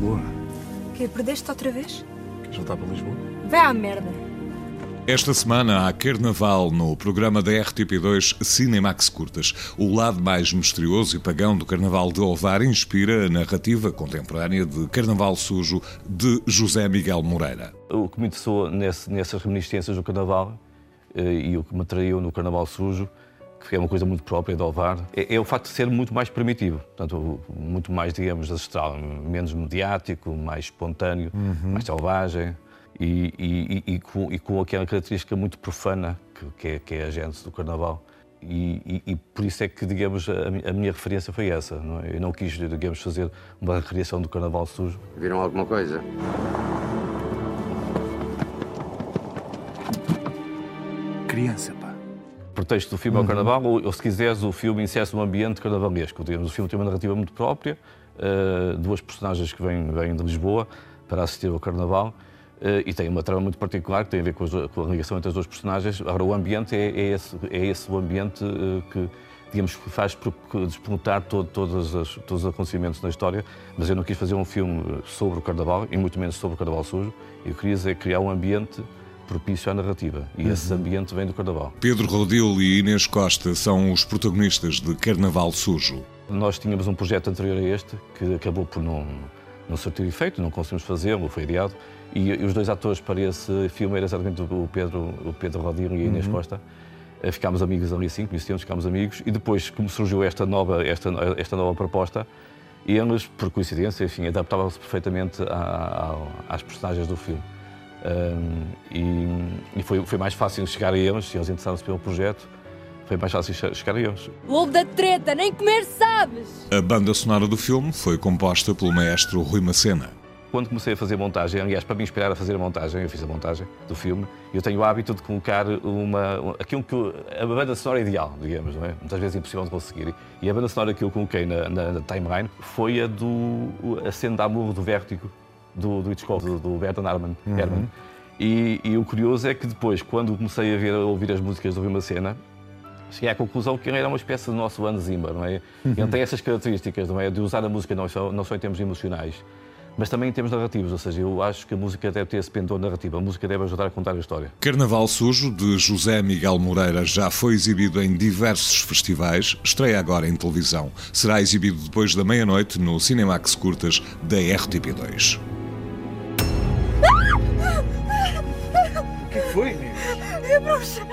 Boa. Que perdeste outra vez? Queres voltar para Lisboa? Vai à merda. Esta semana há Carnaval no programa da RTP2 Cinemax Curtas. O lado mais misterioso e pagão do Carnaval de Ovar inspira a narrativa contemporânea de Carnaval Sujo de José Miguel Moreira. O que me interessou nesse, nessas reminiscências do Carnaval eh, e o que me atraiu no Carnaval Sujo, que é uma coisa muito própria de Ovar, é, é o facto de ser muito mais primitivo. Portanto, muito mais, digamos, ancestral, menos mediático, mais espontâneo, mais selvagem e, e- e- com, e com aquela característica muito profana que, que é, que é a gênese do Carnaval. E, e- e por isso é que, digamos, a, a minha referência foi essa. Não é? Eu não quis, digamos, fazer uma recriação do Carnaval sujo. Viram alguma coisa? Criança, pá. O pretexto do filme é o carnaval, ou, ou, se quiseres, o filme insere-se num ambiente carnavalesco. Digamos, o filme tem uma narrativa muito própria, eh, duas personagens que vêm, vêm de Lisboa para assistir ao carnaval. Eh, e tem uma trama muito particular que tem a ver com, as com a ligação entre as duas personagens. Agora, o ambiente é, é esse, é esse o ambiente eh, que, digamos, faz despontar todo, todas as, todos os acontecimentos da história. Mas eu não quis fazer um filme sobre o carnaval, e muito menos sobre o carnaval sujo. Eu queria dizer, criar um ambiente propício à narrativa. E esse ambiente vem do carnaval. Pedro Rodil e Inês Costa são os protagonistas de Carnaval Sujo. Nós tínhamos um projeto anterior a este que acabou por não, não surtir efeito, não conseguimos fazê-lo, foi adiado. E, e os dois atores para esse filme eram exatamente o Pedro, o Pedro Rodinho e a Inês Costa. Eh, Ficámos amigos ali assim, conhecíamos, ficámos amigos. E depois, como surgiu esta nova, esta, esta nova proposta, eles, por coincidência, enfim, adaptavam-se perfeitamente à- à- às personagens do filme. Ahm, e e foi, foi mais fácil chegar a eles, se eles interessaram-se pelo projeto, foi mais fácil che- chegar a eles. Lobo da treta, nem comer sabes! A banda sonora do filme foi composta pelo maestro Rui Macena. Quando comecei a fazer montagem, aliás, para me inspirar a fazer a montagem, eu fiz a montagem do filme, eu tenho o hábito de colocar uma, aquilo que a banda sonora ideal, digamos, não é? Muitas vezes é impossível de conseguir. E a banda sonora que eu coloquei na, na- na timeline foi a do a cena de amor do Vértigo, do, do Hitchcock, do, do Bertrand Herrmann. Herrmann. E, e o curioso é que depois, quando comecei a, ver, a ouvir as músicas do Rui Macena, cheguei à conclusão que ele era uma espécie do nosso Hans Zimmer, não é? Ele tem essas características, não é? De usar a música não só, não só em termos emocionais, mas também em termos narrativos. Ou seja, eu acho que a música deve ter esse pendor narrativo. A música deve ajudar a contar a história. Carnaval Sujo, de José Miguel Moreira, já foi exibido em diversos festivais, estreia agora em televisão. Será exibido depois da meia-noite no Cinemax Curtas da RTP2. O que é foi, Inês? É bruxa!